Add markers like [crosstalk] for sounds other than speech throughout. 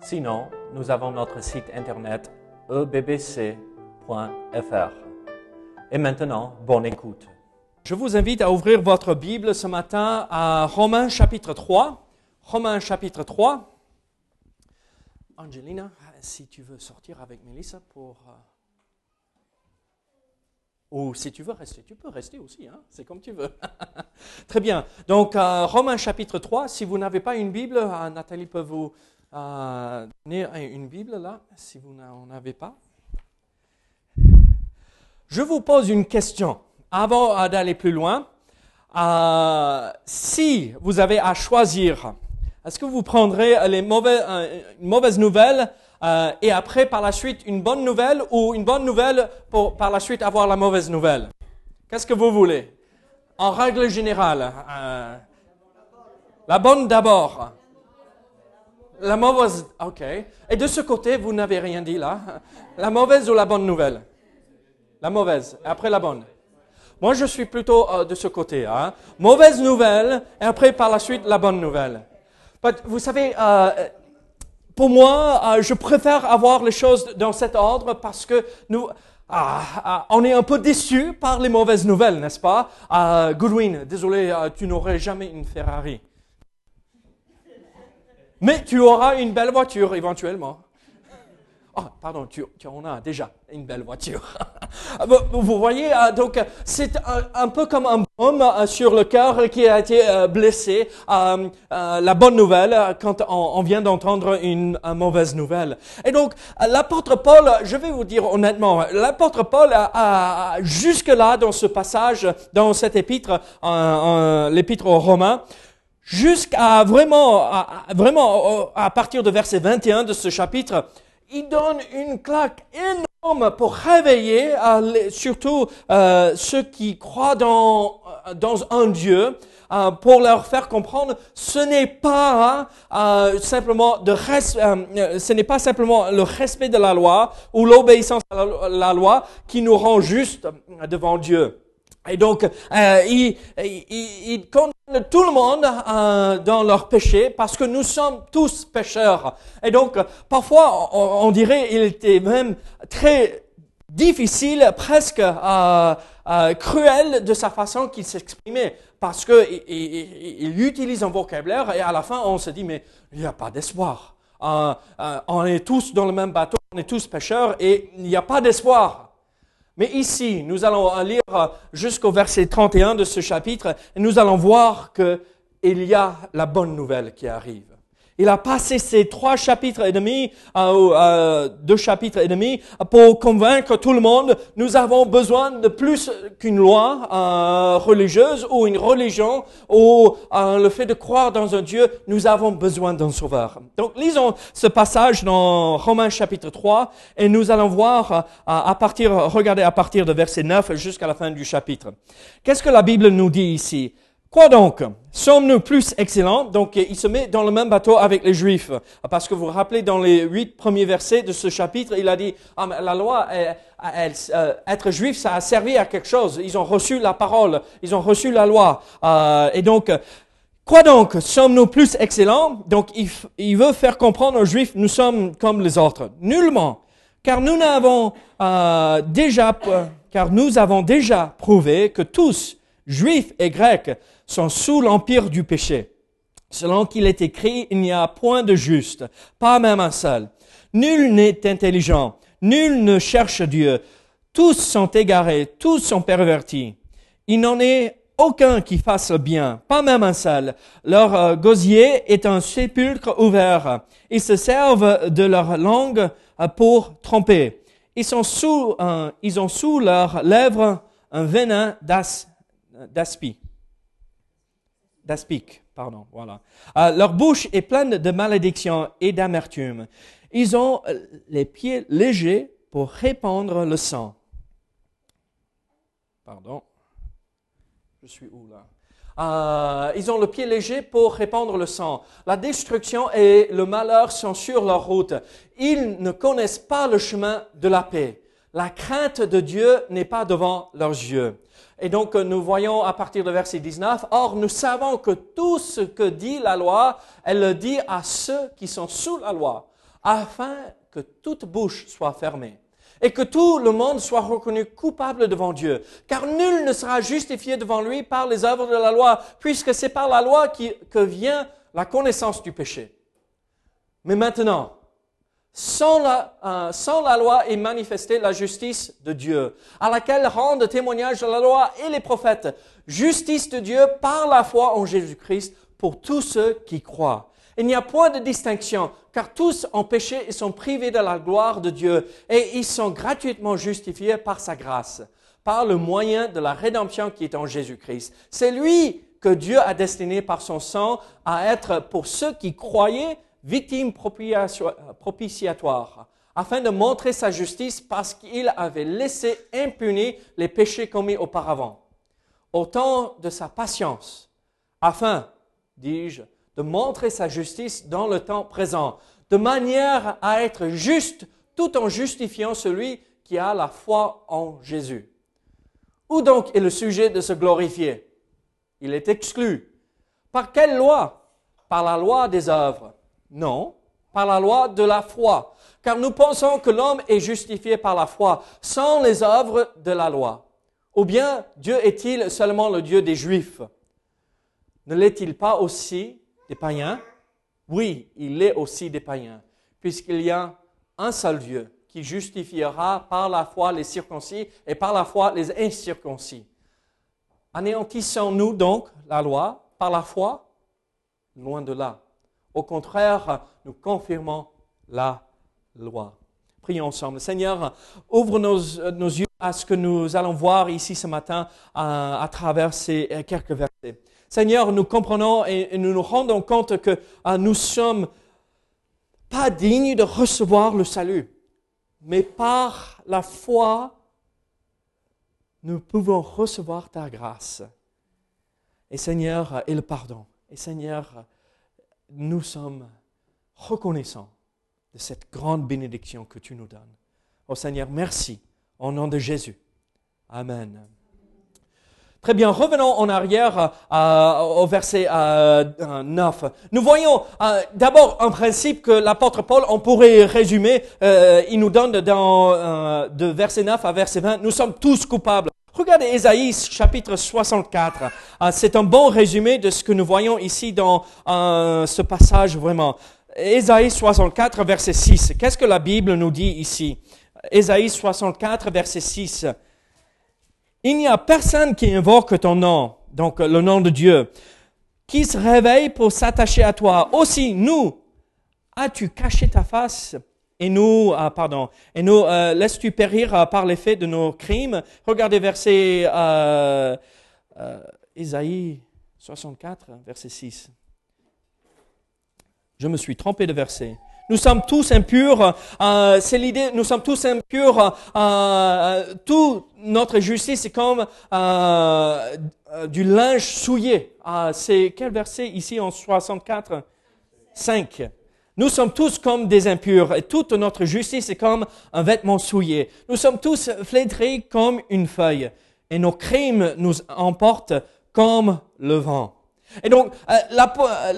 Sinon, nous avons notre site internet ebbc.fr. Et maintenant, bonne écoute. Je vous invite à ouvrir votre Bible ce matin à Romains chapitre 3. Romains chapitre 3. Angelina, si tu veux sortir avec Melissa pour... euh, Ou si tu veux rester, tu peux rester aussi, hein? c'est comme tu veux. [laughs] Très bien. Donc, euh, Romains chapitre 3, si vous n'avez pas une Bible, euh, Nathalie peut vous une Bible là, si vous n'en avez pas. Je vous pose une question avant d'aller plus loin. Euh, si vous avez à choisir, est-ce que vous prendrez les une mauvaise nouvelle euh, et après par la suite une bonne nouvelle ou une bonne nouvelle pour par la suite avoir la mauvaise nouvelle? Qu'est-ce que vous voulez? En règle générale, euh, la bonne d'abord. La mauvaise, ok. Et de ce côté, vous n'avez rien dit là. La mauvaise ou la bonne nouvelle? La mauvaise, après la bonne. Moi, je suis plutôt euh, de ce côté. Hein. Mauvaise nouvelle, et après par la suite la bonne nouvelle. But, vous savez, euh, pour moi, euh, je préfère avoir les choses dans cet ordre parce que nous, ah, ah, on est un peu déçus par les mauvaises nouvelles, n'est-ce pas? Goodwin, désolé, tu n'aurais jamais une Ferrari. Mais tu auras une belle voiture éventuellement. Oh, pardon, tu, tu en as déjà une belle voiture. [laughs] vous, voyez, euh, donc c'est un, peu comme un homme euh, sur le cœur qui a été euh, blessé. La bonne nouvelle quand on, vient d'entendre une, mauvaise nouvelle. Et donc l'apôtre Paul, je vais vous dire honnêtement, l'apôtre Paul a, a- jusque-là dans ce passage, dans cet épître, l'épître aux Romains, jusqu'à vraiment, à, vraiment à partir de verset 21 de ce chapitre, il donne une claque énorme pour réveiller euh, surtout euh, ceux qui croient dans, euh, un Dieu, pour leur faire comprendre, ce n'est pas simplement de ce n'est pas simplement le respect de la loi ou l'obéissance à la, la loi qui nous rend justes devant Dieu. Et donc, euh, il, il, il condamne tout le monde euh, dans leur péché parce que nous sommes tous pécheurs. Et donc, parfois, on, dirait il était même très difficile, presque euh, euh, cruel de sa façon qu'il s'exprimait parce que il, il- il utilise un vocabulaire et à la fin, on se dit, mais il n'y a pas d'espoir. On est tous dans le même bateau, on est tous pécheurs et il n'y a pas d'espoir. Mais ici, nous allons lire jusqu'au verset 31 de ce chapitre et nous allons voir que il y a la bonne nouvelle qui arrive. Il a passé ces trois chapitres et demi, euh, euh, deux chapitres et demi, pour convaincre tout le monde, nous avons besoin de plus qu'une loi euh, religieuse ou une religion ou euh, le fait de croire dans un Dieu, nous avons besoin d'un sauveur. Donc lisons ce passage dans Romains chapitre 3 et nous allons voir à partir, regardez à partir de verset 9 jusqu'à la fin du chapitre. Qu'est-ce que la Bible nous dit ici? Quoi donc? Sommes-nous plus excellents? Donc il se met dans le même bateau avec les Juifs. Parce que vous vous rappelez, dans les huit premiers versets de ce chapitre, il a dit, ah, la loi, euh, être juif, ça a servi à quelque chose. Ils ont reçu la parole, ils ont reçu la loi. Euh, et donc, Quoi donc? Sommes-nous plus excellents? Donc il veut faire comprendre aux Juifs, nous sommes comme les autres. Nullement. Car nous n'avons euh, déjà, car nous avons déjà prouvé que tous, Juifs et Grecs, sont sous l'empire du péché. Selon qu'il est écrit, il n'y a point de juste, pas même un seul. Nul n'est intelligent, nul ne cherche Dieu. Tous sont égarés, tous sont pervertis. Il n'en est aucun qui fasse bien, pas même un seul. Leur euh, gosier est un sépulcre ouvert. Ils se servent de leur langue euh, pour tromper. Ils, sont sous, un- ils ont sous leurs lèvres un venin d'as- d'aspi. D'aspic, pardon, voilà. Euh, leur bouche est pleine de malédictions et d'amertume. Ils ont euh, les pieds légers pour répandre le sang. Pardon. Je suis où là? Euh, ils ont le pied léger pour répandre le sang. La destruction et le malheur sont sur leur route. Ils ne connaissent pas le chemin de la paix. La crainte de Dieu n'est pas devant leurs yeux. Et donc nous voyons à partir du verset 19, Or nous savons que tout ce que dit la loi, elle le dit à ceux qui sont sous la loi, afin que toute bouche soit fermée et que tout le monde soit reconnu coupable devant Dieu. Car nul ne sera justifié devant lui par les œuvres de la loi, puisque c'est par la loi que vient la connaissance du péché. Mais maintenant, sans la, euh, sans la loi est manifestée la justice de Dieu, à laquelle rendent témoignage la loi et les prophètes. Justice de Dieu par la foi en Jésus-Christ pour tous ceux qui croient. Il n'y a point de distinction, car tous ont péché et sont privés de la gloire de Dieu, et ils sont gratuitement justifiés par sa grâce, par le moyen de la rédemption qui est en Jésus-Christ. C'est lui que Dieu a destiné par son sang à être pour ceux qui croyaient victimes propitiatoires, afin de montrer sa justice parce qu'il avait laissé impunis les péchés commis auparavant. Au temps de sa patience, afin, dis-je, de montrer sa justice dans le temps présent, de manière à être juste tout en justifiant celui qui a la foi en Jésus. Où donc est le sujet de se glorifier? Il est exclu. Par quelle loi? Par la loi des œuvres Non, par la loi de la foi. Car nous pensons que l'homme est justifié par la foi, sans les œuvres de la loi. Ou bien Dieu est-il seulement le Dieu des Juifs? Ne l'est-il pas aussi des païens? Oui, il est aussi des païens, puisqu'il y a un seul Dieu qui justifiera par la foi les circoncis et par la foi les incirconcis. Anéantissons-nous donc la loi par la foi? Loin de là. Au contraire, nous confirmons la loi. Prions ensemble. Seigneur, ouvre nos, yeux à ce que nous allons voir ici ce matin à, à travers ces quelques versets. Seigneur, nous comprenons et, nous nous rendons compte que ah, nous sommes pas dignes de recevoir le salut, mais par la foi, nous pouvons recevoir ta grâce. Et Seigneur, et le pardon. Et Seigneur, nous sommes reconnaissants de cette grande bénédiction que tu nous donnes. Oh Seigneur, merci. Au nom de Jésus. Amen. Très bien, revenons en arrière euh, au verset euh, 9. Nous voyons euh, d'abord un principe que l'apôtre Paul, on pourrait résumer, euh, il nous donne dans, euh, de verset 9 à verset 20, nous sommes tous coupables. Regardez Ésaïe chapitre 64. C'est un bon résumé de ce que nous voyons ici dans ce passage vraiment. Ésaïe 64 verset 6. Qu'est-ce que la Bible nous dit ici? Ésaïe 64 verset 6. Il n'y a personne qui invoque ton nom, donc le nom de Dieu, qui se réveille pour s'attacher à toi. Aussi, nous, as-tu caché ta face et nous, ah, pardon, et nous euh, laisses-tu périr euh, par l'effet de nos crimes? Regardez verset euh, euh, Isaïe 64, verset 6. Je me suis trompé de verset. Nous sommes tous impurs. Euh, c'est l'idée. Nous sommes tous impurs. Euh, euh tout notre justice est comme euh, du linge souillé. c'est quel verset ici en 64 5. Nous sommes tous comme des impurs et toute notre justice est comme un vêtement souillé. Nous sommes tous flétris comme une feuille et nos crimes nous emportent comme le vent. Et donc, euh,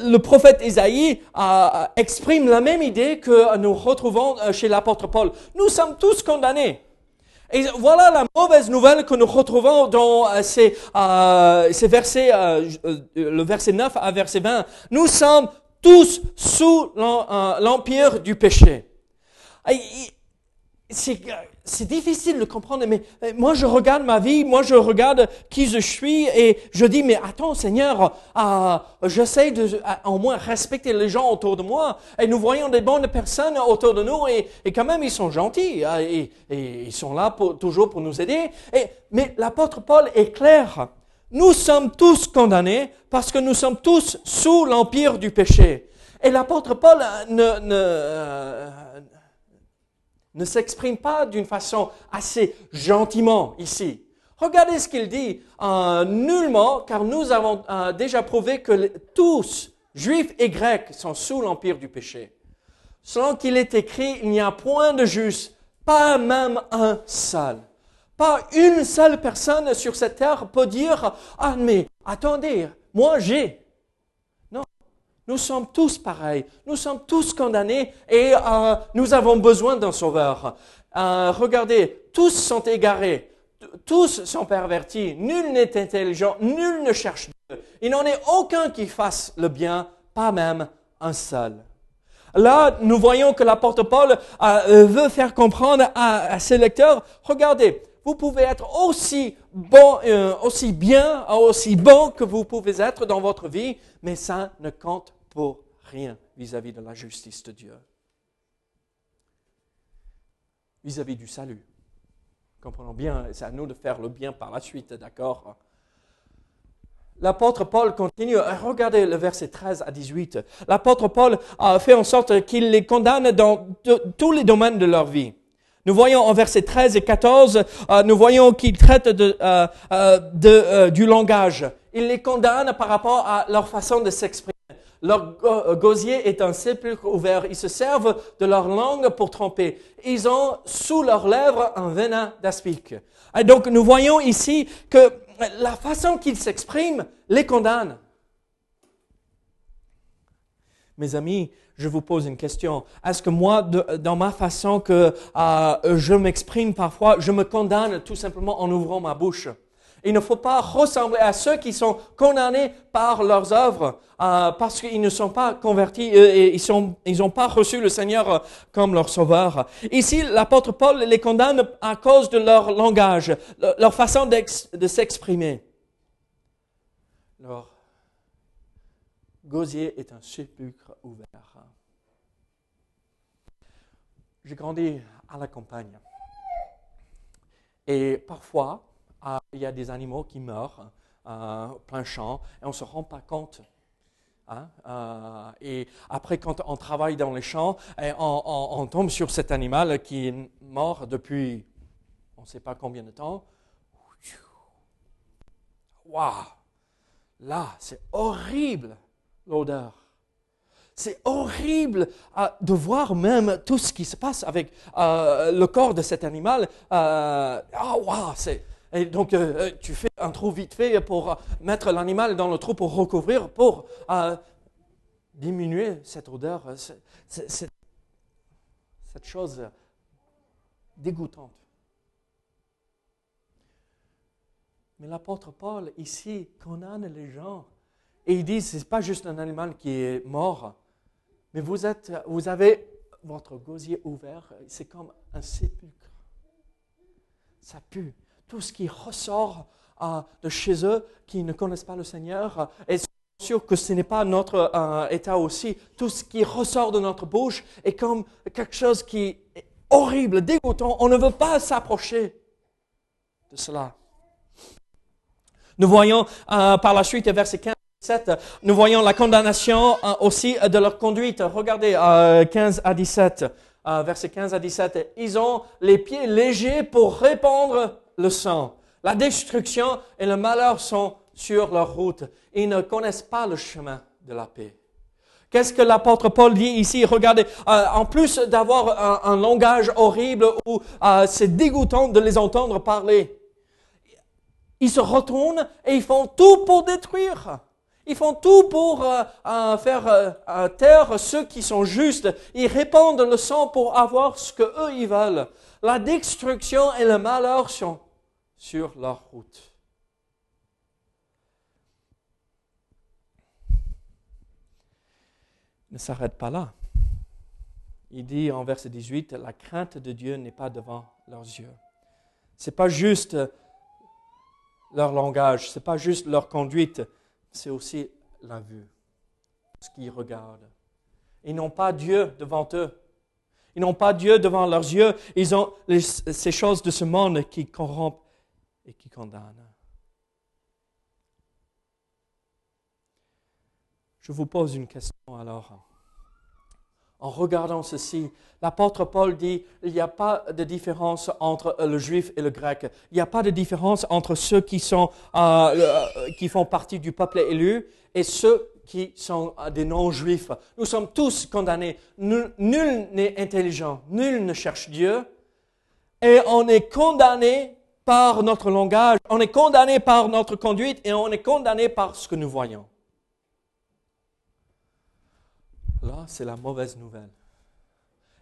le prophète Isaïe euh, exprime la même idée que nous retrouvons euh, chez l'apôtre Paul. Nous sommes tous condamnés. Et voilà la mauvaise nouvelle que nous retrouvons dans ces, ces versets, le verset 9 à verset 20. Nous sommes tous sous l'empire du péché. C'est difficile de comprendre, mais moi je regarde ma vie, moi je regarde qui je suis et je dis, mais attends Seigneur, euh, j'essaie de au moins respecter les gens autour de moi et nous voyons des bonnes personnes autour de nous et, quand même ils sont gentils hein, et, ils sont là toujours pour nous aider. Mais l'apôtre Paul est clair, nous sommes tous condamnés parce que nous sommes tous sous l'empire du péché. Et l'apôtre Paul ne, ne, euh, ne s'exprime pas d'une façon assez gentiment ici. Regardez ce qu'il dit. Euh, nullement, car nous avons euh, déjà prouvé que tous, juifs et grecs, sont sous l'empire du péché. Selon qu'il est écrit, il n'y a point de juste, pas même un seul. Pas une seule personne sur cette terre peut dire, ah mais attendez, moi j'ai. Non, nous sommes tous pareils, nous sommes tous condamnés et euh, nous avons besoin d'un sauveur. Euh, regardez, tous sont égarés, tous sont pervertis, nul n'est intelligent, nul ne cherche Dieu. Il n'en est aucun qui fasse le bien, pas même un seul. Là, nous voyons que l'apôtre Paul euh, veut faire comprendre à, ses lecteurs, regardez, vous pouvez être aussi bon, euh, aussi bien, aussi bon que vous pouvez être dans votre vie, mais ça ne compte pour rien vis-à-vis de la justice de Dieu. Vis-à-vis du salut. Comprenons bien, c'est à nous de faire le bien par la suite, d'accord? L'apôtre Paul continue, regardez le verset 13 à 18. L'apôtre Paul a fait en sorte qu'il les condamne dans tous les domaines de leur vie. Nous voyons en versets 13 et 14, euh, nous voyons qu'il traite de, euh, euh, du langage. Il les condamne par rapport à leur façon de s'exprimer. Leur gosier est un sépulcre ouvert. Ils se servent de leur langue pour tromper. Ils ont sous leurs lèvres un venin d'aspic. Donc nous voyons ici que la façon qu'ils s'expriment les condamne. Mes amis, je vous pose une question. Est-ce que moi, dans ma façon que euh, je m'exprime parfois, je me condamne tout simplement en ouvrant ma bouche? Il ne faut pas ressembler à ceux qui sont condamnés par leurs œuvres euh, parce qu'ils ne sont pas convertis euh, et ils n'ont pas reçu le Seigneur comme leur sauveur. Ici, l'apôtre Paul les condamne à cause de leur langage, leur façon de s'exprimer. Leur gosier est un sépulcre ouvert. J'ai grandi à la campagne. Et parfois, euh, il y a des animaux qui meurent euh, plein champ et on ne se rend pas compte. Hein. Euh, et après, quand on travaille dans les champs, et on, tombe sur cet animal qui est mort depuis on ne sait pas combien de temps. Waouh! Là, c'est horrible l'odeur. C'est horrible euh, de voir même tout ce qui se passe avec euh, le corps de cet animal. Euh, ah, c'est. Et donc, tu fais un trou vite fait pour mettre l'animal dans le trou pour recouvrir, pour diminuer cette odeur, cette chose dégoûtante. Mais l'apôtre Paul, ici, condamne les gens. Et il dit, ce n'est pas juste un animal qui est mort, mais vous, êtes, vous avez votre gosier ouvert, c'est comme un sépulcre. Ça pue. Tout ce qui ressort euh, de chez eux, qui ne connaissent pas le Seigneur, et sûr que ce n'est pas notre euh, état aussi. Tout ce qui ressort de notre bouche est comme quelque chose qui est horrible, dégoûtant. On ne veut pas s'approcher de cela. Nous voyons euh, par la suite, verset 15 17, nous voyons la condamnation euh, aussi de leur conduite. Regardez 15 euh, à 17, euh, verset 15 à 17. Ils ont les pieds légers pour répandre le sang. La destruction et le malheur sont sur leur route. Ils ne connaissent pas le chemin de la paix. Qu'est-ce que l'apôtre Paul dit ici? Regardez, en plus d'avoir un, langage horrible où c'est dégoûtant de les entendre parler, ils se retournent et ils font tout pour détruire. Ils font tout pour euh, euh, faire euh, taire ceux qui sont justes. Ils répandent le sang pour avoir ce que eux ils veulent. La destruction et le malheur sont sur leur route. ne s'arrête pas là. Il dit en verset 18, la crainte de Dieu n'est pas devant leurs yeux. Ce n'est pas juste leur langage, ce n'est pas juste leur conduite, c'est aussi la vue, ce qu'ils regardent. Ils n'ont pas Dieu devant eux. Ils n'ont pas Dieu devant leurs yeux. Ils ont ces choses de ce monde qui corrompent et qui condamnent. Je vous pose une question alors. En regardant ceci, l'apôtre Paul dit, il n'y a pas de différence entre le juif et le grec. Il n'y a pas de différence entre ceux qui, sont, euh, euh, qui font partie du peuple élu et ceux qui sont euh, des non-juifs. Nous sommes tous condamnés. Nul n'est intelligent, nul ne cherche Dieu. Et on est condamné par notre langage, on est condamné par notre conduite et on est condamné par ce que nous voyons. Là, c'est la mauvaise nouvelle.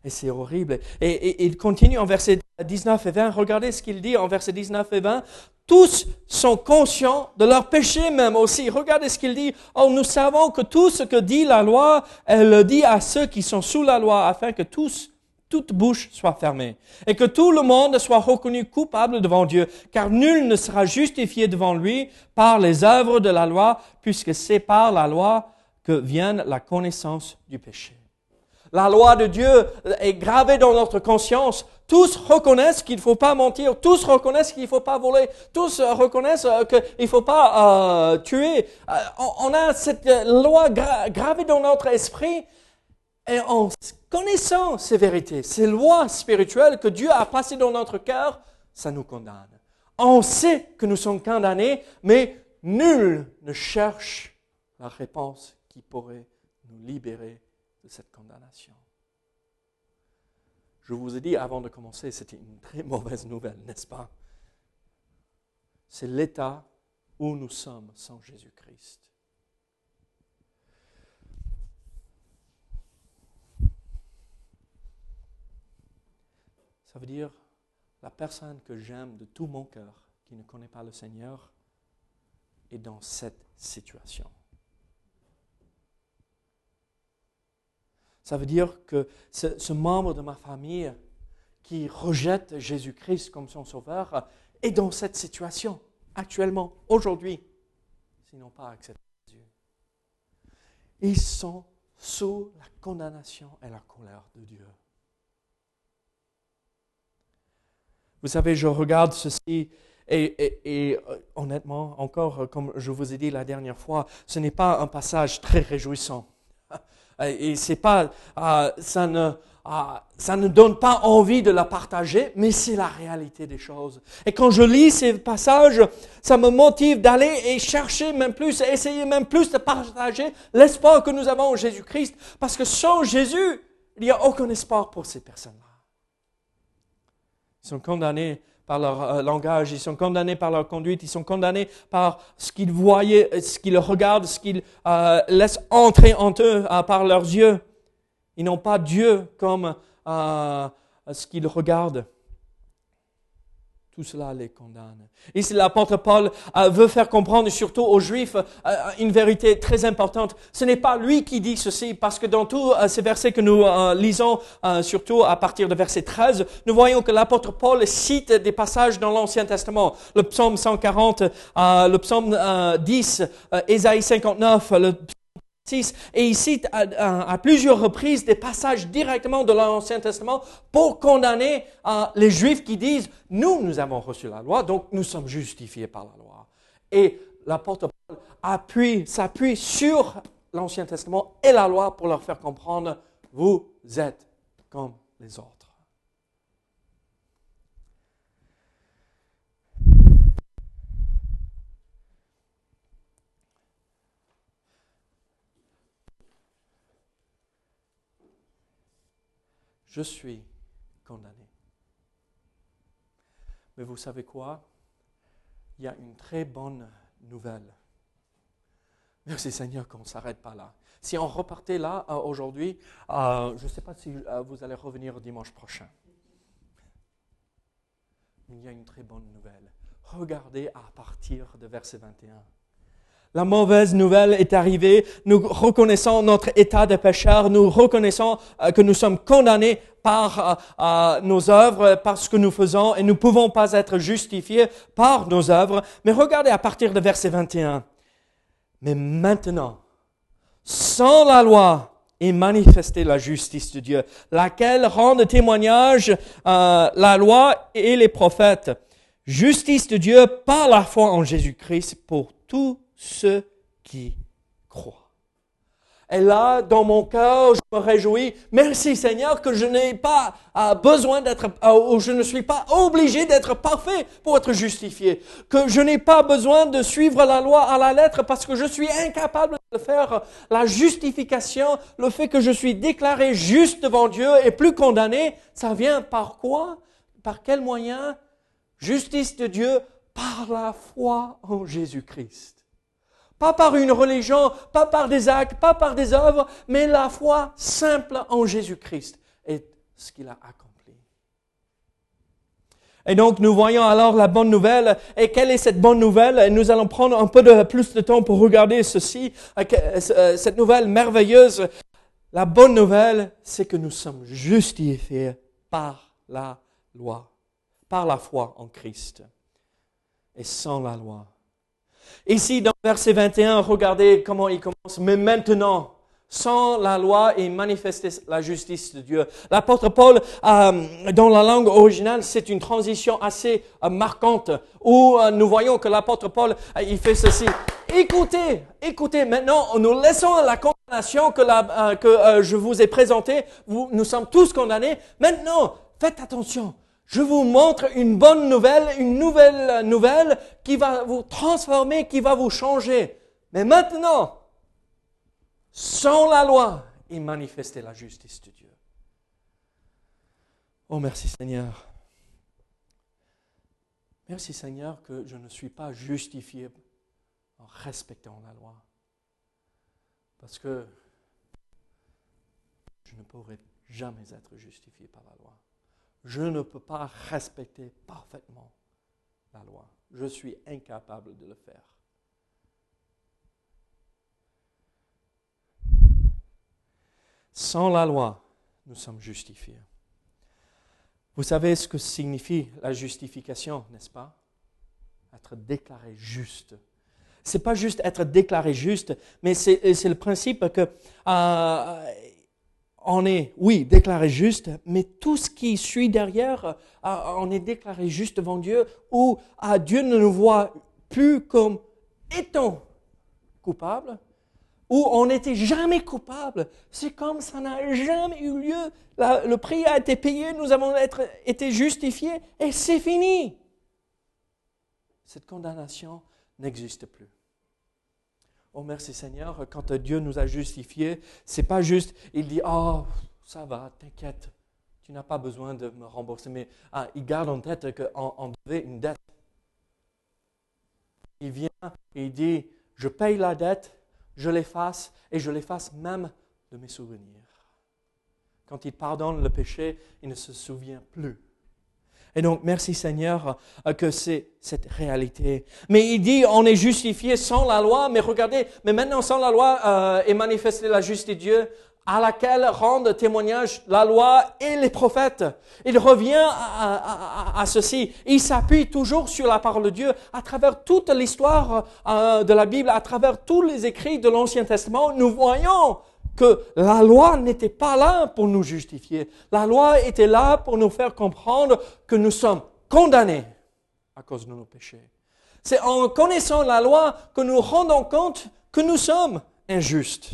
Et c'est horrible. Et, il continue en verset 19 et 20. Regardez ce qu'il dit en verset 19 et 20. Tous sont conscients de leur péché même aussi. Regardez ce qu'il dit. Oh, nous savons que tout ce que dit la loi, elle le dit à ceux qui sont sous la loi, afin que toute bouche soit fermée. Et que tout le monde soit reconnu coupable devant Dieu. Car nul ne sera justifié devant lui par les œuvres de la loi, puisque c'est par la loi que vienne la connaissance du péché. La loi de Dieu est gravée dans notre conscience. Tous reconnaissent qu'il ne faut pas mentir. Tous reconnaissent qu'il ne faut pas voler. Tous reconnaissent euh, qu'il ne faut pas euh, tuer. Euh, on a cette loi gravée dans notre esprit. Et en connaissant ces vérités, ces lois spirituelles que Dieu a placées dans notre cœur, ça nous condamne. On sait que nous sommes condamnés, mais nul ne cherche la réponse qui pourrait nous libérer de cette condamnation. Je vous ai dit avant de commencer, c'était une très [laughs] mauvaise nouvelle, n'est-ce pas? C'est l'état où nous sommes sans Jésus-Christ. Ça veut dire la personne que j'aime de tout mon cœur, qui ne connaît pas le Seigneur, est dans cette situation. Ça veut dire que ce, membre de ma famille qui rejette Jésus-Christ comme son sauveur est dans cette situation actuellement, aujourd'hui, sinon pas accepté Jésus. Ils sont sous la condamnation et la colère de Dieu. Vous savez, je regarde ceci et, euh, honnêtement, encore, comme je vous ai dit la dernière fois, ce n'est pas un passage très réjouissant. Euh, et c'est pas, euh, ça ne, euh, ça ne donne pas envie de la partager, mais c'est la réalité des choses. Et quand je lis ces passages, ça me motive d'aller et chercher même plus, essayer même plus de partager l'espoir que nous avons en Jésus-Christ, parce que sans Jésus, il n'y a aucun espoir pour ces personnes-là. Ils sont condamnés par leur euh, langage, ils sont condamnés par leur conduite, ils sont condamnés par ce qu'ils voyaient, ce qu'ils regardent, ce qu'ils euh, laissent entrer en eux euh, par leurs yeux. Ils n'ont pas Dieu comme ce qu'ils regardent tout cela les condamne. Ici, l'apôtre Paul euh, veut faire comprendre surtout aux Juifs euh, une vérité très importante. Ce n'est pas lui qui dit ceci, parce que dans tous euh, ces versets que nous lisons, surtout à partir de verset 13, nous voyons que l'apôtre Paul cite des passages dans l'Ancien Testament. Le psaume 140, le psaume 10, Ésaïe 59, le et il cite à, plusieurs reprises des passages directement de l'Ancien Testament pour condamner euh, les Juifs qui disent, nous, nous avons reçu la loi, donc nous sommes justifiés par la loi. Et l'apôtre Paul appuie, s'appuie sur l'Ancien Testament et la loi pour leur faire comprendre, vous êtes comme les autres. Je suis condamné. Mais vous savez quoi? Il y a une très bonne nouvelle. Merci Seigneur qu'on ne s'arrête pas là. Si on repartait là aujourd'hui, euh, je ne sais pas si euh, vous allez revenir dimanche prochain. Mais il y a une très bonne nouvelle. Regardez à partir de verset 21. La mauvaise nouvelle est arrivée. Nous reconnaissons notre état de pécheur. Nous reconnaissons euh, que nous sommes condamnés par euh, euh, nos œuvres, par ce que nous faisons, et nous ne pouvons pas être justifiés par nos œuvres. Mais regardez à partir de verset 21. Mais maintenant, sans la loi, est manifestée la justice de Dieu, laquelle rend témoignage la loi et les prophètes. Justice de Dieu par la foi en Jésus-Christ pour tout ceux qui croient. Et là, dans mon cœur, je me réjouis. Merci Seigneur que je n'ai pas euh, besoin d'être, euh, ou je ne suis pas obligé d'être parfait pour être justifié. Que je n'ai pas besoin de suivre la loi à la lettre parce que je suis incapable de faire. La justification, le fait que je suis déclaré juste devant Dieu et plus condamné, ça vient par quoi? Par quel moyen? Justice de Dieu par la foi en Jésus-Christ. Pas par une religion, pas par des actes, pas par des œuvres, mais la foi simple en Jésus-Christ et ce qu'il a accompli. Et donc nous voyons alors la bonne nouvelle. Et quelle est cette bonne nouvelle? Nous allons prendre un peu plus de temps pour regarder ceci, euh, euh, cette nouvelle merveilleuse. La bonne nouvelle, c'est que nous sommes justifiés par la loi, par la foi en Christ et sans la loi. Ici, dans verset 21, regardez comment il commence. Mais maintenant, sans la loi et manifester la justice de Dieu. L'apôtre Paul, euh, dans la langue originale, c'est une transition assez euh, marquante où euh, nous voyons que l'apôtre Paul, il fait ceci. Écoutez, écoutez, maintenant, nous laissons la condamnation que je vous ai présentée. nous sommes tous condamnés. Maintenant, faites attention je vous montre une bonne nouvelle, une nouvelle nouvelle qui va vous transformer, qui va vous changer. Mais maintenant, sans la loi, et manifester la justice de Dieu. Oh merci Seigneur. Merci Seigneur que je ne suis pas justifié en respectant la loi. Parce que je ne pourrai jamais être justifié par la loi je ne peux pas respecter parfaitement la loi. Je suis incapable de le faire. Sans la loi, nous sommes justifiés. Vous savez ce que signifie la justification, n'est-ce pas? Être déclaré juste. Ce n'est pas juste être déclaré juste, mais c'est le principe que euh, on est, oui, déclaré juste, mais tout ce qui suit derrière, euh, on est déclaré juste devant Dieu, où euh, Dieu ne nous voit plus comme étant coupable, où on n'était jamais coupable. C'est comme ça n'a jamais eu lieu. le prix a été payé, nous avons été justifiés, et c'est fini. Cette condamnation n'existe plus. Oh merci Seigneur, quand Dieu nous a justifiés, c'est pas juste, il dit, oh, ça va, t'inquiète, tu n'as pas besoin de me rembourser, mais ah, il garde en tête qu'on devait une dette. Il vient il dit, je paye la dette, je l'efface et je l'efface même de mes souvenirs. Quand il pardonne le péché, il ne se souvient plus et donc, merci Seigneur euh, que c'est cette réalité. Mais il dit, on est justifié sans la loi, mais regardez, mais maintenant sans la loi euh, est manifestée la justice de Dieu, à laquelle rendent témoignage la loi et les prophètes. Il revient à, ceci. Il s'appuie toujours sur la parole de Dieu à travers toute l'histoire euh, de la Bible, à travers tous les écrits de l'Ancien Testament. Nous voyons que la loi n'était pas là pour nous justifier. La loi était là pour nous faire comprendre que nous sommes condamnés à cause de nos péchés. C'est en connaissant la loi que nous rendons compte que nous sommes injustes.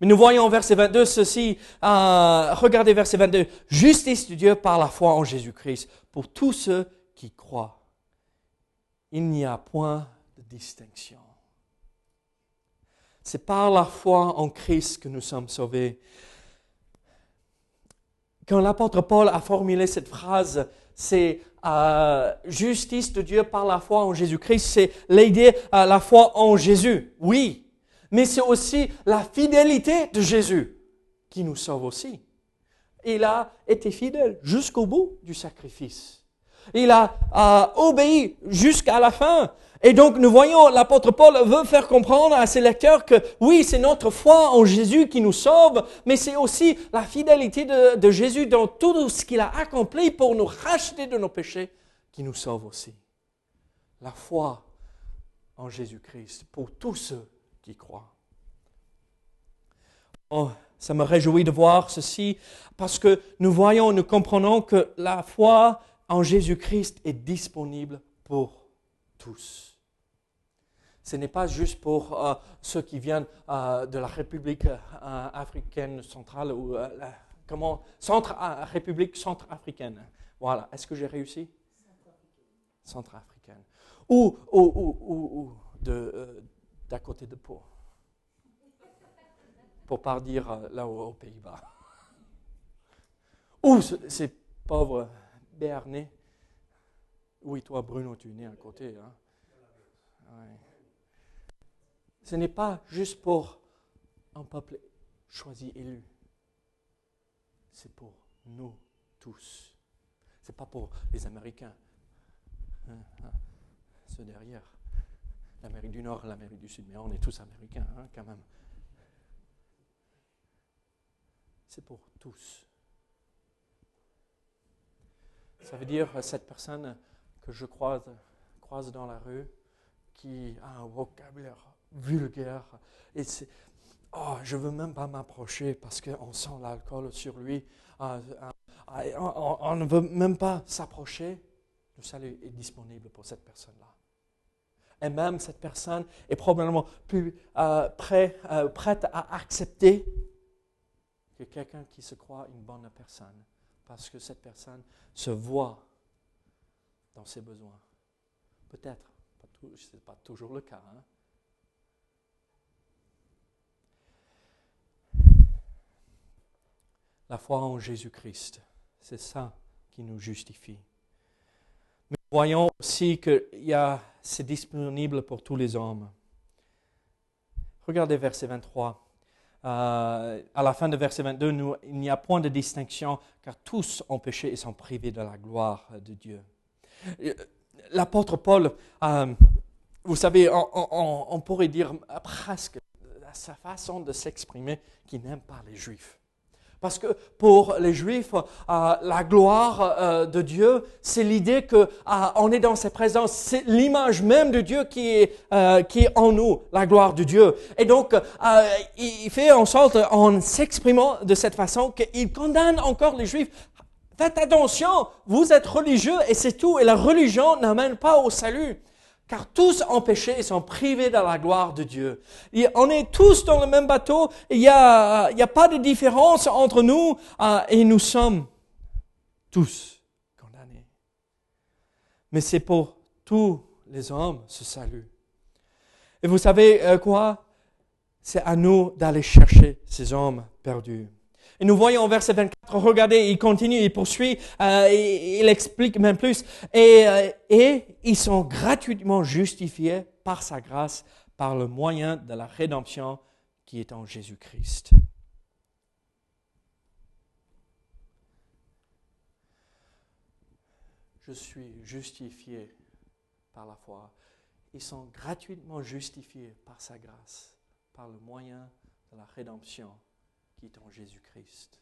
Mais nous voyons verset 22 ceci, euh, regardez verset 22, justice de Dieu par la foi en Jésus-Christ pour tous ceux qui croient. Il n'y a point de distinction. C'est par la foi en Christ que nous sommes sauvés. Quand l'apôtre Paul a formulé cette phrase, c'est euh, justice de Dieu par la foi en Jésus-Christ, c'est l'aider à la foi en Jésus, oui, mais c'est aussi la fidélité de Jésus qui nous sauve aussi. Il a été fidèle jusqu'au bout du sacrifice. Il a euh, obéi jusqu'à la fin. Et donc nous voyons, l'apôtre Paul veut faire comprendre à ses lecteurs que oui, c'est notre foi en Jésus qui nous sauve, mais c'est aussi la fidélité de, Jésus dans tout ce qu'il a accompli pour nous racheter de nos péchés qui nous sauve aussi. La foi en Jésus-Christ pour tous ceux qui croient. Oh, ça me réjouit de voir ceci parce que nous voyons, nous comprenons que la foi en Jésus-Christ est disponible pour tous. Ce n'est pas juste pour euh, ceux qui viennent euh, de la République euh, africaine centrale ou la, République centrafricaine. Voilà. Est-ce que j'ai réussi? Centrafricaine. Ou, ou, de d'à côté de Pau. Pour pas dire là aux Pays-Bas. Ou ces pauvres Béarnais. Oui, toi, Bruno, tu es né à côté. Hein? Ce n'est pas juste pour un peuple choisi, élu. C'est pour nous tous. Ce n'est pas pour les Américains. Hein, hein, ceux derrière. L'Amérique du Nord, l'Amérique du Sud. Mais on est tous Américains, hein, quand même. C'est pour tous. Ça veut dire cette personne que je croise, croise dans la rue qui a un vocabulaire vulgaire. Et c'est, oh, je ne veux même pas m'approcher parce qu'on sent l'alcool sur lui. Ah, ah, ah, on, ne veut même pas s'approcher. Le salut est disponible pour cette personne-là. Et même cette personne est probablement plus euh, euh, prête à accepter que quelqu'un qui se croit une bonne personne parce que cette personne se voit dans ses besoins. Peut-être, ce n'est pas toujours le cas. Hein. La foi en Jésus-Christ, c'est ça qui nous justifie. Mais voyons aussi que c'est disponible pour tous les hommes. Regardez verset 23. Euh, à la fin de verset 22, nous, il n'y a point de distinction, car tous ont péché et sont privés de la gloire de Dieu. L'apôtre Paul, euh, vous savez, on, pourrait dire presque sa façon de s'exprimer qu'il n'aime pas les Juifs. Parce que pour les Juifs, euh, la gloire euh, de Dieu, c'est l'idée que on est dans sa présence. C'est l'image même de Dieu qui est, qui est en nous, la gloire de Dieu. Et donc, il fait en sorte, en s'exprimant de cette façon, qu'il condamne encore les Juifs Faites attention, vous êtes religieux et c'est tout. Et la religion n'amène pas au salut. Car tous ont péché et sont privés de la gloire de Dieu. on est tous dans le même bateau. Il n'y a, pas de différence entre nous euh, et nous sommes tous condamnés. Mais c'est pour tous les hommes ce salut. Et vous savez euh, quoi? C'est à nous d'aller chercher ces hommes perdus. Et nous voyons au verset 24, regardez, il continue, il poursuit, euh, il, explique même plus. Et, euh, et ils sont gratuitement justifiés par sa grâce, par le moyen de la rédemption qui est en Jésus-Christ. Je suis justifié par la foi. Ils sont gratuitement justifiés par sa grâce, par le moyen de la rédemption qui est en Jésus-Christ.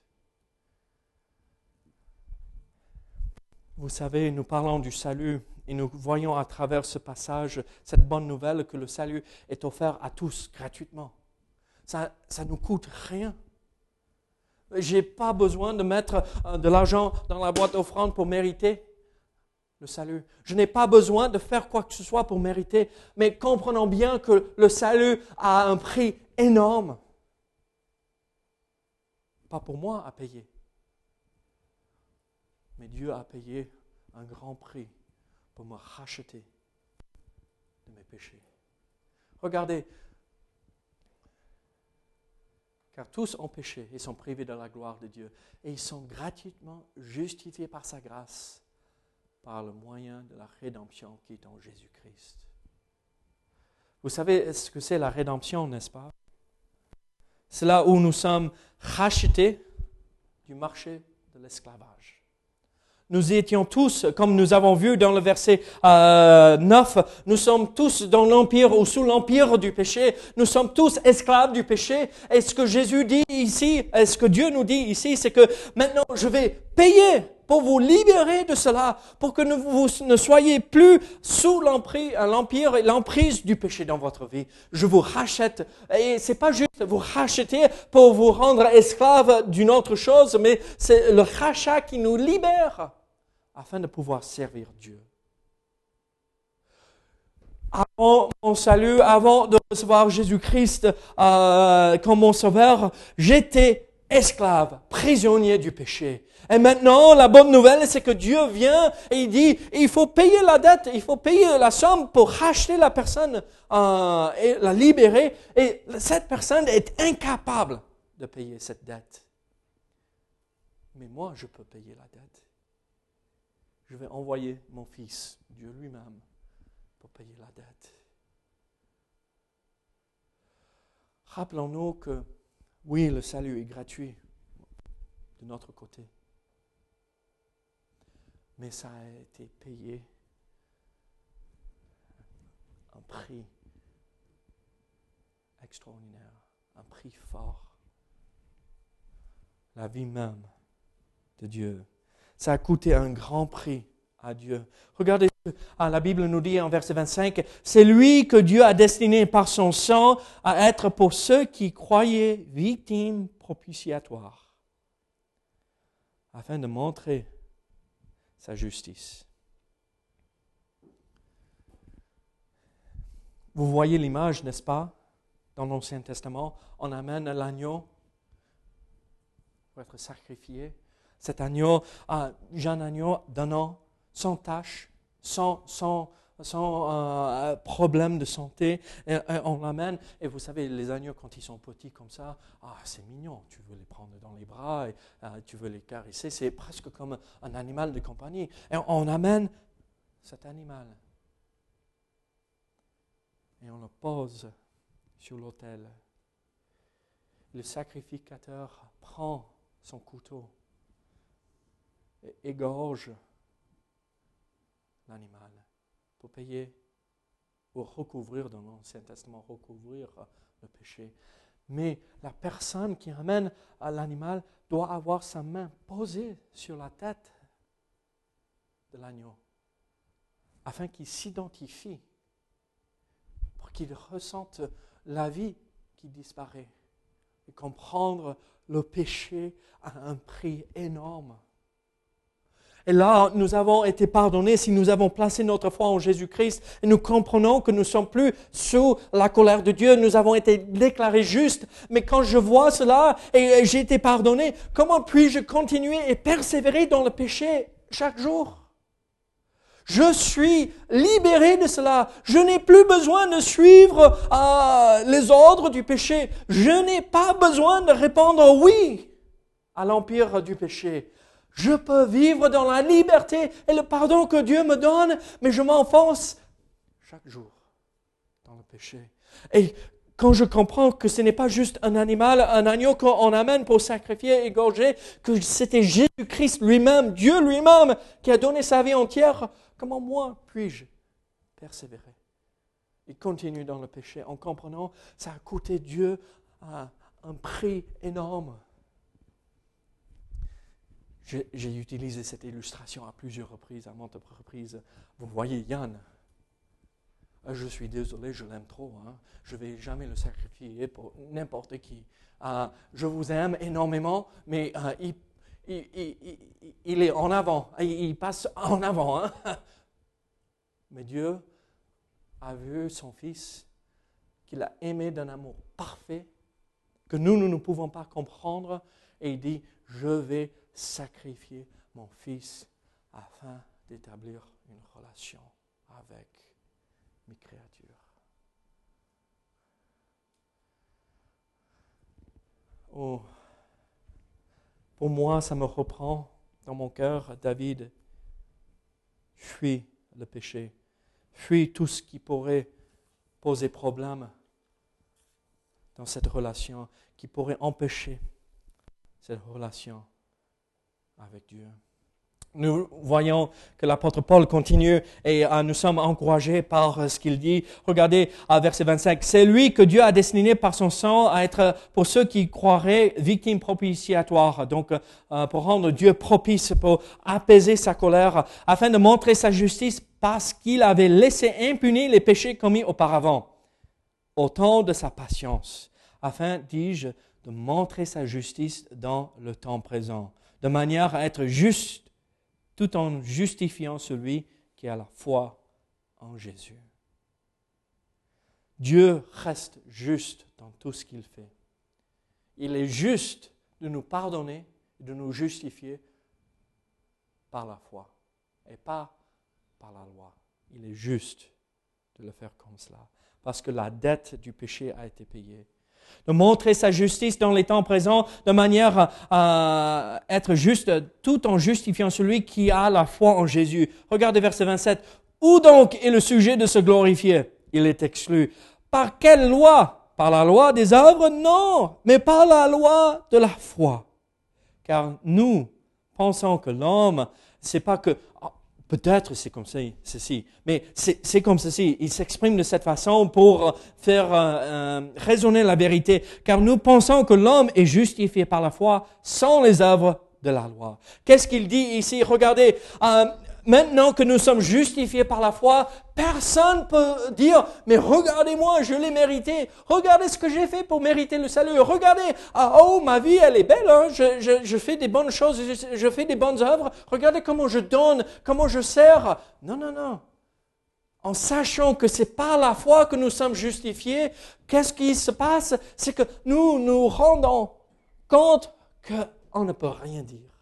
Vous savez, nous parlons du salut et nous voyons à travers ce passage cette bonne nouvelle que le salut est offert à tous gratuitement. Ça ne nous coûte rien. Je n'ai pas besoin de mettre euh, de l'argent dans la boîte offrande pour mériter le salut. Je n'ai pas besoin de faire quoi que ce soit pour mériter. Mais comprenons bien que le salut a un prix énorme pas pour moi à payer. Mais Dieu a payé un grand prix pour me racheter de mes péchés. Regardez, car tous ont péché et sont privés de la gloire de Dieu, et ils sont gratuitement justifiés par sa grâce, par le moyen de la rédemption qui est en Jésus-Christ. Vous savez ce que c'est la rédemption, n'est-ce pas? C'est là où nous sommes rachetés du marché de l'esclavage. Nous étions tous, comme nous avons vu dans le verset 9, euh, nous sommes tous dans l'empire ou sous l'empire du péché. Nous sommes tous esclaves du péché. Et ce que Jésus dit ici, et ce que Dieu nous dit ici, c'est que maintenant je vais payer pour vous libérer de cela, pour que vous ne soyez plus sous l'empire et l'emprise du péché dans votre vie. Je vous rachète. Et c'est pas juste vous racheter pour vous rendre esclave d'une autre chose, mais c'est le rachat qui nous libère afin de pouvoir servir Dieu. avant mon salut, avant de recevoir Jésus-Christ euh, comme mon sauveur, j'étais esclave, prisonnier du péché. Et maintenant, la bonne nouvelle, c'est que Dieu vient et il dit, il faut payer la dette, il faut payer la somme pour racheter la personne euh, et la libérer. Et cette personne est incapable de payer cette dette. Mais moi, je peux payer la dette. Je vais envoyer mon fils, Dieu lui-même, pour payer la dette. Rappelons-nous que, oui, le salut est gratuit de notre côté mais ça a été payé un prix extraordinaire, un prix fort. La vie même de Dieu. Ça a coûté un grand prix Dieu. Regardez, la Bible nous dit en verset 25, c'est lui que Dieu a destiné par son sang à être pour ceux qui croyaient victimes propitiatoires, afin de montrer sa justice. Vous voyez l'image, n'est-ce pas, dans l'Ancien Testament? On amène l'agneau pour être sacrifié. Cet agneau, un jeune agneau d'un an, sans tache, sans, sans, sans euh, problème de santé, et, on l'amène. Et vous savez, les agneaux, quand ils sont petits comme ça, ah, c'est mignon. Tu veux les prendre dans les bras, euh, tu veux les caresser. C'est presque comme un animal de compagnie. Et on amène cet animal. Et on le pose sur l'autel. Le sacrificateur prend son couteau et égorge l'animal pour payer, pour recouvrir dans l'Ancien Testament, recouvrir euh, le péché. Mais la personne qui amène l'animal doit avoir sa main posée sur la tête de l'agneau, afin qu'il s'identifie, pour qu'il ressente la vie qui disparaît, et comprendre le péché à un prix énorme. Et là, nous avons été pardonnés si nous avons placé notre foi en Jésus-Christ et nous comprenons que nous ne sommes plus sous la colère de Dieu, nous avons été déclarés justes. Mais quand je vois cela et j'ai été pardonné, comment puis-je continuer et persévérer dans le péché chaque jour? Je suis libéré de cela. Je n'ai plus besoin de suivre euh, les ordres du péché. Je n'ai pas besoin de répondre oui à l'empire du péché. Je peux vivre dans la liberté et le pardon que Dieu me donne, mais je m'enfonce chaque jour dans le péché. Et quand je comprends que ce n'est pas juste un animal, un agneau qu'on amène pour sacrifier, égorger, que c'était Jésus-Christ lui-même, Dieu lui-même, qui a donné sa vie entière, comment moi puis-je persévérer? Et continuer dans le péché en comprenant que ça a coûté Dieu un prix énorme j'ai utilisé cette illustration à plusieurs reprises, à maintes reprises. Vous voyez Yann. Euh, je suis désolé, je l'aime trop. Hein. Je ne vais jamais le sacrifier pour n'importe qui. Euh, je vous aime énormément, mais euh, il, est en avant. Il, passe en avant. Hein. [laughs] Mais Dieu a vu son Fils, qu'il a aimé d'un amour parfait, que nous, nous ne pouvons pas comprendre, et il dit, je vais sacrifier mon fils afin d'établir une relation avec mes créatures. Oh, pour moi, ça me reprend dans mon cœur, David, fuis le péché, fuis tout ce qui pourrait poser problème dans cette relation, qui pourrait empêcher cette relation avec Dieu. Nous voyons que l'apôtre Paul continue et euh, nous sommes encouragés par euh, ce qu'il dit. Regardez à verset 25. C'est lui que Dieu a destiné par son sang à être pour ceux qui croiraient victimes propitiatoires. Donc, euh, pour rendre Dieu propice, pour apaiser sa colère, afin de montrer sa justice parce qu'il avait laissé impunis les péchés commis auparavant, au temps de sa patience, afin, dis-je, de montrer sa justice dans le temps présent de manière à être juste tout en justifiant celui qui a la foi en Jésus. Dieu reste juste dans tout ce qu'il fait. Il est juste de nous pardonner, de nous justifier par la foi et pas par la loi. Il est juste de le faire comme cela, parce que la dette du péché a été payée. De montrer sa justice dans les temps présents de manière à être juste tout en justifiant celui qui a la foi en Jésus. Regardez verset 27. Où donc est le sujet de se glorifier? Il est exclu. Par quelle loi? Par la loi des œuvres? Non, mais par la loi de la foi. Car nous pensons que l'homme, c'est pas que Peut-être c'est comme ceci, mais c'est comme ceci. Il s'exprime de cette façon pour faire euh, euh, raisonner la vérité, car nous pensons que l'homme est justifié par la foi sans les œuvres de la loi. Qu'est-ce qu'il dit ici? Regardez, euh, maintenant que nous sommes justifiés par la foi, personne peut dire, mais regardez-moi, je l'ai mérité. Regardez ce que j'ai fait pour mériter le salut. Regardez, ah, oh, ma vie, elle est belle. Hein. Je, je, fais des bonnes choses, je, je fais des bonnes œuvres. Regardez comment je donne, comment je sers. Non, non, non. En sachant que c'est par la foi que nous sommes justifiés, qu'est-ce qui se passe? C'est que nous nous rendons compte qu'on ne peut rien dire.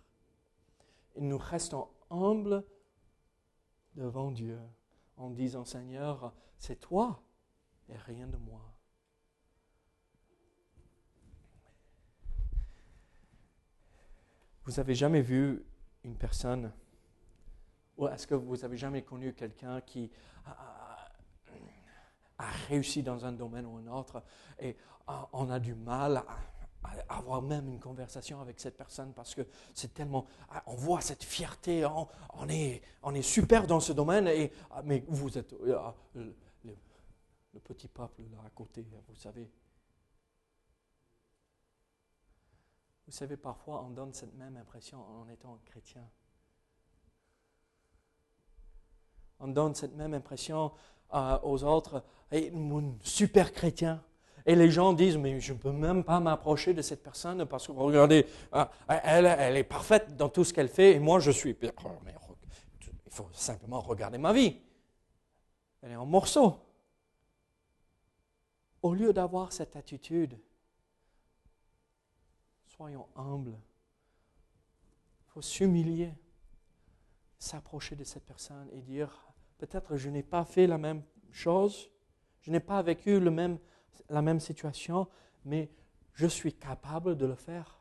Et nous restons humbles devant Dieu en disant Seigneur, c'est toi et rien de moi. Vous avez jamais vu une personne, ou est-ce que vous avez jamais connu quelqu'un qui a, a, réussi dans un domaine ou un autre et on a du mal à avoir même une conversation avec cette personne parce que c'est tellement, ah, on voit cette fierté, on, est, on est super dans ce domaine, et, ah, mais vous êtes ah, le, petit peuple là à côté, vous savez. Vous savez, parfois on donne cette même impression en étant chrétien. On donne cette même impression aux autres, et super chrétien. Et les gens disent, mais je ne peux même pas m'approcher de cette personne parce que regardez, ah, elle, elle est parfaite dans tout ce qu'elle fait et moi je suis. il faut simplement regarder ma vie. Elle est en morceaux. Au lieu d'avoir cette attitude, soyons humbles. Il faut s'humilier, s'approcher de cette personne et dire, peut-être je n'ai pas fait la même chose, je n'ai pas vécu le même la même situation, mais je suis capable de le faire.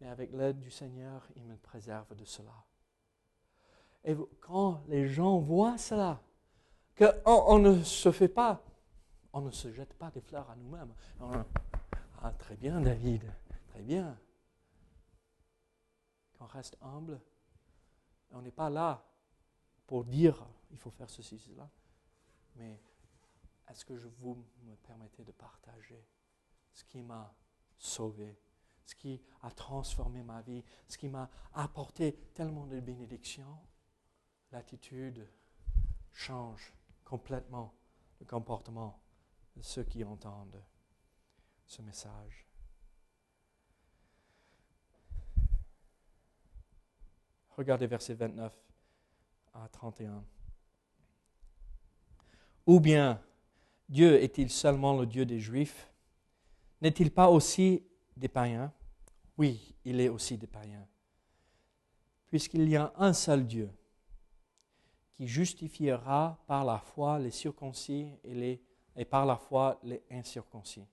Mais avec l'aide du Seigneur, il me préserve de cela. Et quand les gens voient cela, qu'on on ne se fait pas, on ne se jette pas des fleurs à nous-mêmes. Ah, très bien, David, très bien. Qu'on reste humble, on n'est pas là pour dire il faut faire ceci, cela, mais est-ce que je vous me permettez de partager ce qui m'a sauvé, ce qui a transformé ma vie, ce qui m'a apporté tellement de bénédictions L'attitude change complètement le comportement de ceux qui entendent ce message. Regardez verset 29 à 31. Ou bien Dieu est-il seulement le Dieu des Juifs? N'est-il pas aussi des païens? Oui, il est aussi des païens. Puisqu'il y a un seul Dieu qui justifiera par la foi les circoncis et, par la foi les incirconcis.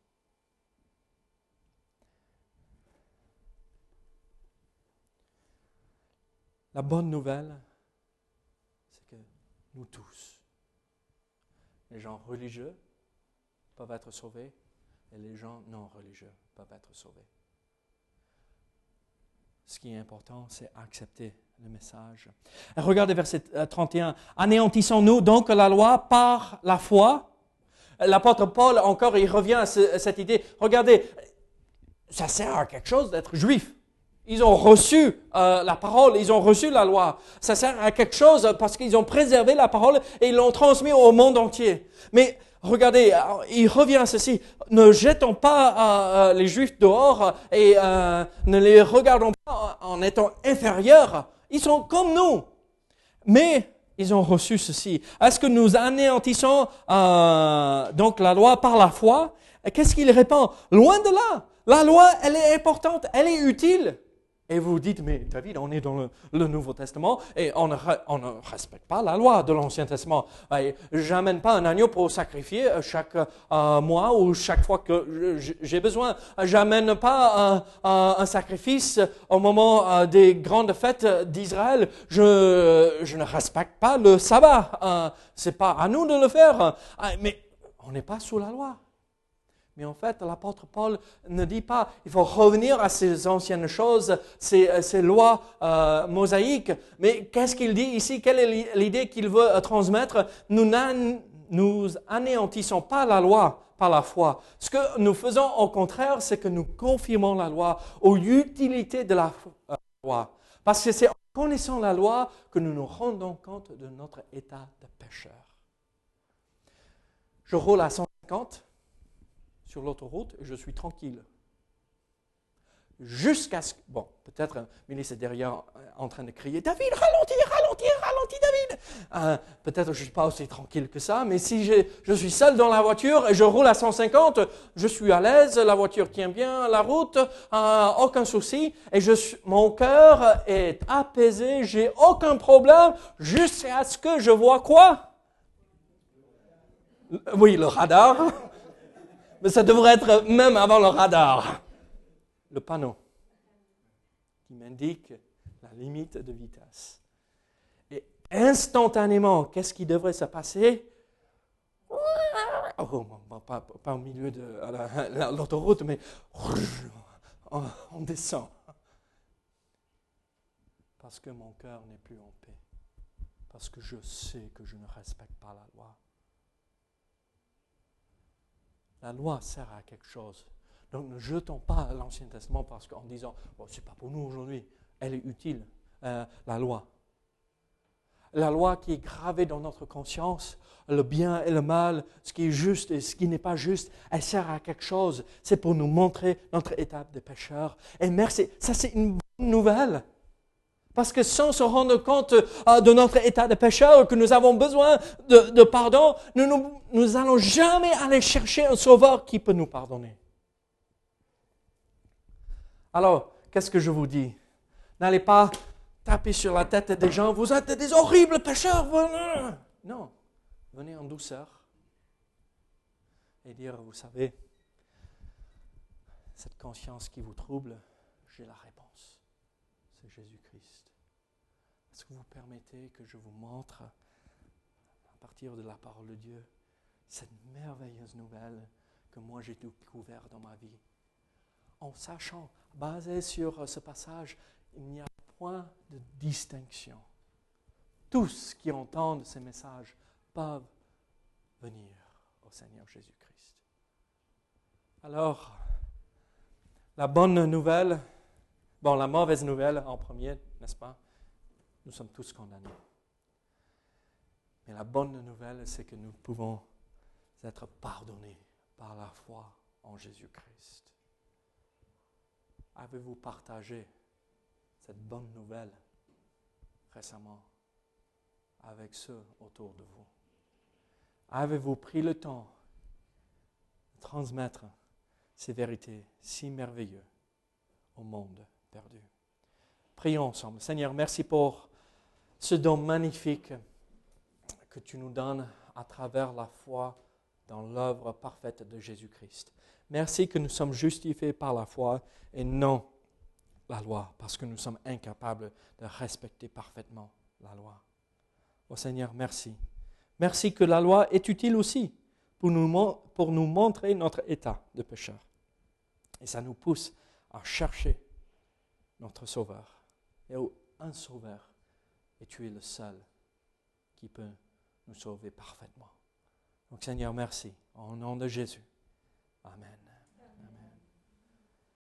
La bonne nouvelle, c'est que nous tous, les gens religieux, peuvent être sauvés et les gens non religieux peuvent être sauvés. Ce qui est important, c'est accepter le message. regardez verset 31. Euh, Anéantissons-nous donc la loi par la foi L'apôtre Paul, encore, il revient à, cette idée. Regardez, ça sert à quelque chose d'être juif. Ils ont reçu euh, la parole, ils ont reçu la loi. Ça sert à quelque chose parce qu'ils ont préservé la parole et ils l'ont transmis au monde entier. Mais regardez, il revient à ceci. Ne jetons pas euh, euh, les Juifs dehors et euh, ne les regardons pas en étant inférieurs. Ils sont comme nous. Mais ils ont reçu ceci Est-ce que nous anéantissons euh, donc la loi par la foi? Qu'est-ce qu'il répond? Loin de là. La loi, elle est importante, elle est utile. Et vous dites, mais David, on est dans le, Nouveau Testament et on ne, respecte pas la loi de l'Ancien Testament. Je n'amène pas un agneau pour sacrifier chaque euh, mois ou chaque fois que j'ai besoin. J'amène pas un, sacrifice au moment euh, des grandes fêtes d'Israël. Je, je, ne respecte pas le sabbat. Euh, C'est pas à nous de le faire. Mais on n'est pas sous la loi. Mais en fait, l'apôtre Paul ne dit pas il faut revenir à ces anciennes choses, ces, euh, lois euh, mosaïques. Mais qu'est-ce qu'il dit ici? Quelle est l'idée qu'il veut euh, transmettre? Nous nous anéantissons pas la loi par la foi. Ce que nous faisons au contraire, c'est que nous confirmons la loi aux utilités de la loi. Parce que c'est en connaissant la loi que nous nous rendons compte de notre état de pécheur. Je roule à 150 sur l'autoroute je suis tranquille. Jusqu'à ce que. Bon, peut-être ministre est derrière euh, en train de crier David, ralentis, ralentis, ralentis, David euh, Peut-être je ne suis pas aussi tranquille que ça, mais si je, suis seul dans la voiture et je roule à 150, je suis à l'aise, la voiture tient bien la route, euh, aucun souci, et je mon cœur est apaisé, j'ai aucun problème, jusqu'à ce que je vois quoi? Oui, le radar mais ça devrait être même avant le radar. Le panneau qui m'indique la limite de vitesse. Et instantanément, qu'est-ce qui devrait se passer? Oh, pas, pas, au milieu de l'autoroute, mais on descend. Parce que mon cœur n'est plus en paix. Parce que je sais que je ne respecte pas la loi. La loi sert à quelque chose. Donc ne jetons pas l'Ancien Testament parce qu'en disant, bon, ce n'est pas pour nous aujourd'hui, elle est utile, euh, la loi. La loi qui est gravée dans notre conscience, le bien et le mal, ce qui est juste et ce qui n'est pas juste, elle sert à quelque chose. C'est pour nous montrer notre étape de pécheur. Et merci, ça c'est une bonne nouvelle. Parce que sans se rendre compte euh, de notre état de pécheur, que nous avons besoin de, pardon, nous n'allons jamais aller chercher un sauveur qui peut nous pardonner. Alors, qu'est-ce que je vous dis? N'allez pas taper sur la tête des gens, vous êtes des horribles pécheurs. Non, venez en douceur et dire, vous savez, cette conscience qui vous trouble, j'ai la réponse. C'est Jésus-Christ. Est-ce que vous permettez que je vous montre, à partir de la parole de Dieu, cette merveilleuse nouvelle que moi j'ai découvert dans ma vie? En sachant, basé sur ce passage, il n'y a point de distinction. Tous qui entendent ces messages peuvent venir au Seigneur Jésus-Christ. Alors, la bonne nouvelle, bon, la mauvaise nouvelle en premier, n'est-ce pas? Nous sommes tous condamnés. Mais la bonne nouvelle, c'est que nous pouvons être pardonnés par la foi en Jésus-Christ. Avez-vous partagé cette bonne nouvelle récemment avec ceux autour de vous? Avez-vous pris le temps de transmettre ces vérités si merveilleuses au monde perdu? Prions ensemble. Seigneur, merci pour ce don magnifique que tu nous donnes à travers la foi dans l'œuvre parfaite de Jésus-Christ. Merci que nous sommes justifiés par la foi et non la loi, parce que nous sommes incapables de respecter parfaitement la loi. Oh Seigneur, merci. Merci que la loi est utile aussi pour nous montrer notre état de pécheur. Et ça nous pousse à chercher notre Sauveur. Et un Sauveur et tu es le seul qui peut nous sauver parfaitement. Donc Seigneur, merci. Au nom de Jésus. Amen.